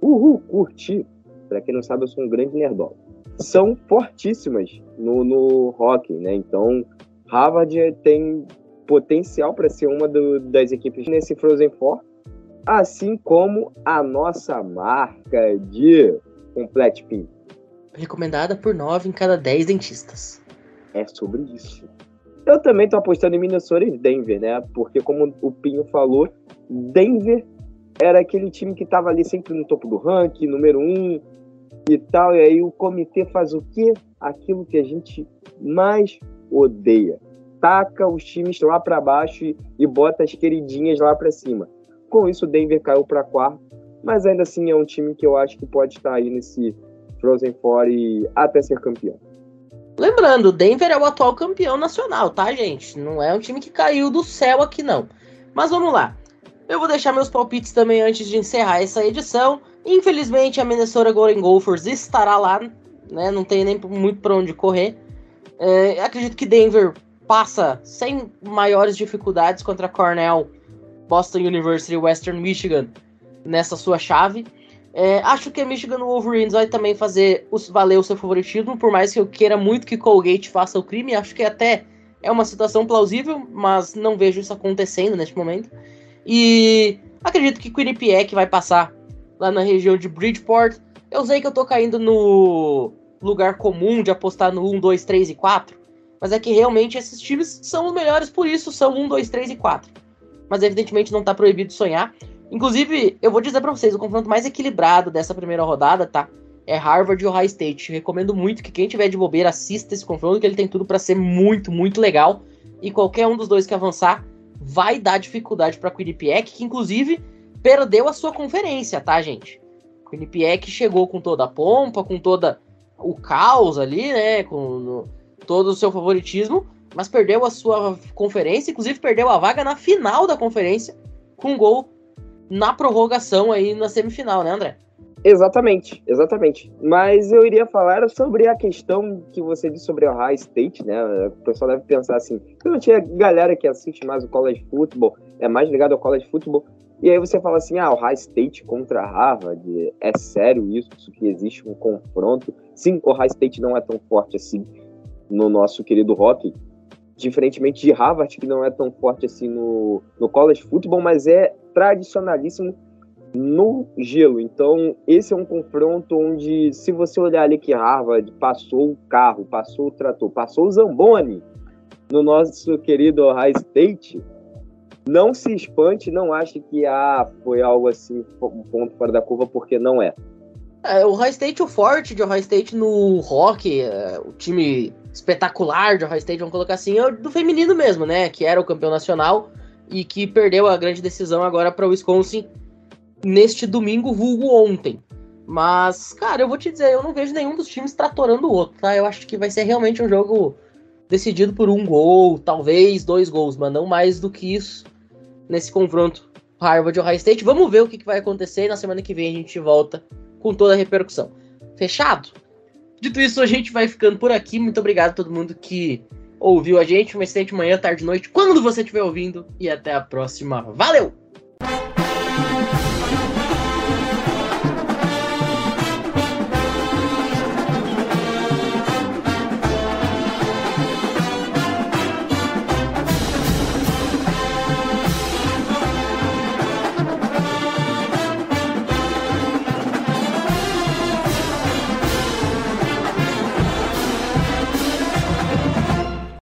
uhul, curti. Para quem não sabe, eu sou um grande nerdola. São fortíssimas no, no hockey, né? Então, Harvard tem potencial para ser uma do, das equipes nesse Frozen Four, assim como a nossa marca de Complete Pin recomendada por 9 em cada 10 dentistas. É sobre isso. Eu também tô apostando em Minnesota e Denver, né? Porque como o Pinho falou, Denver era aquele time que tava ali sempre no topo do ranking, número um e tal. E aí o comitê faz o quê? Aquilo que a gente mais odeia. Taca os times lá para baixo e, e bota as queridinhas lá para cima. Com isso, o Denver caiu para quarto, mas ainda assim é um time que eu acho que pode estar aí nesse Frozen Four e até ser campeão. Lembrando, o Denver é o atual campeão nacional, tá, gente? Não é um time que caiu do céu aqui, não. Mas vamos lá. Eu vou deixar meus palpites também antes de encerrar essa edição. Infelizmente, a Minnesota Golden Gophers estará lá, né? Não tem nem muito para onde correr. É, acredito que Denver passa sem maiores dificuldades contra Cornell, Boston University e Western Michigan nessa sua chave. É, acho que a Michigan Wolverines vai também fazer os, valer o seu favoritismo, por mais que eu queira muito que Colgate faça o crime. Acho que até é uma situação plausível, mas não vejo isso acontecendo neste momento. E acredito que Quinnipiac vai passar lá na região de Bridgeport. Eu sei que eu tô caindo no lugar comum de apostar no 1, 2, 3 e 4, mas é que realmente esses times são os melhores, por isso são 1, 2, 3 e 4. Mas evidentemente não tá proibido sonhar. Inclusive, eu vou dizer para vocês, o confronto mais equilibrado dessa primeira rodada, tá? É Harvard e Ohio State. Recomendo muito que quem tiver de bobeira assista esse confronto, que ele tem tudo para ser muito, muito legal. E qualquer um dos dois que avançar vai dar dificuldade para Quinnipiac, que inclusive perdeu a sua conferência, tá, gente? Quinnipiac chegou com toda a pompa, com toda o caos ali, né, com no, todo o seu favoritismo, mas perdeu a sua conferência, inclusive perdeu a vaga na final da conferência com um gol na prorrogação aí na semifinal, né, André? Exatamente, exatamente. Mas eu iria falar sobre a questão que você disse sobre o Ohio State, né? O pessoal deve pensar assim, não tinha galera que assiste mais o college football, é mais ligado ao college football, e aí você fala assim, ah, o Ohio State contra Harvard, é sério isso, que existe um confronto? Sim, o Ohio State não é tão forte assim no nosso querido hockey, diferentemente de Harvard, que não é tão forte assim no, no college football, mas é tradicionalíssimo no gelo. Então, esse é um confronto onde, se você olhar ali que Harvard passou o carro, passou o trator, passou o Zamboni no nosso querido Ohio State, não se espante, não ache que ah, foi algo assim, um ponto fora da curva, porque não é. é o Ohio State, o forte de Ohio State no rock, é, o time espetacular de Ohio State, vamos colocar assim, é do feminino mesmo, né? Que era o campeão nacional e que perdeu a grande decisão agora para o Wisconsin neste domingo, vulgo ontem. Mas, cara, eu vou te dizer, eu não vejo nenhum dos times tratorando o outro, tá? Eu acho que vai ser realmente um jogo decidido por um gol, talvez dois gols, mas não mais do que isso nesse confronto Harvard e Ohio State. Vamos ver o que, vai acontecer e na semana que vem a gente volta com toda a repercussão. Fechado? Dito isso, a gente vai ficando por aqui. Muito obrigado a todo mundo que ouviu a gente. Uma excelente manhã, tarde, noite, quando você estiver ouvindo. E até a próxima. Valeu!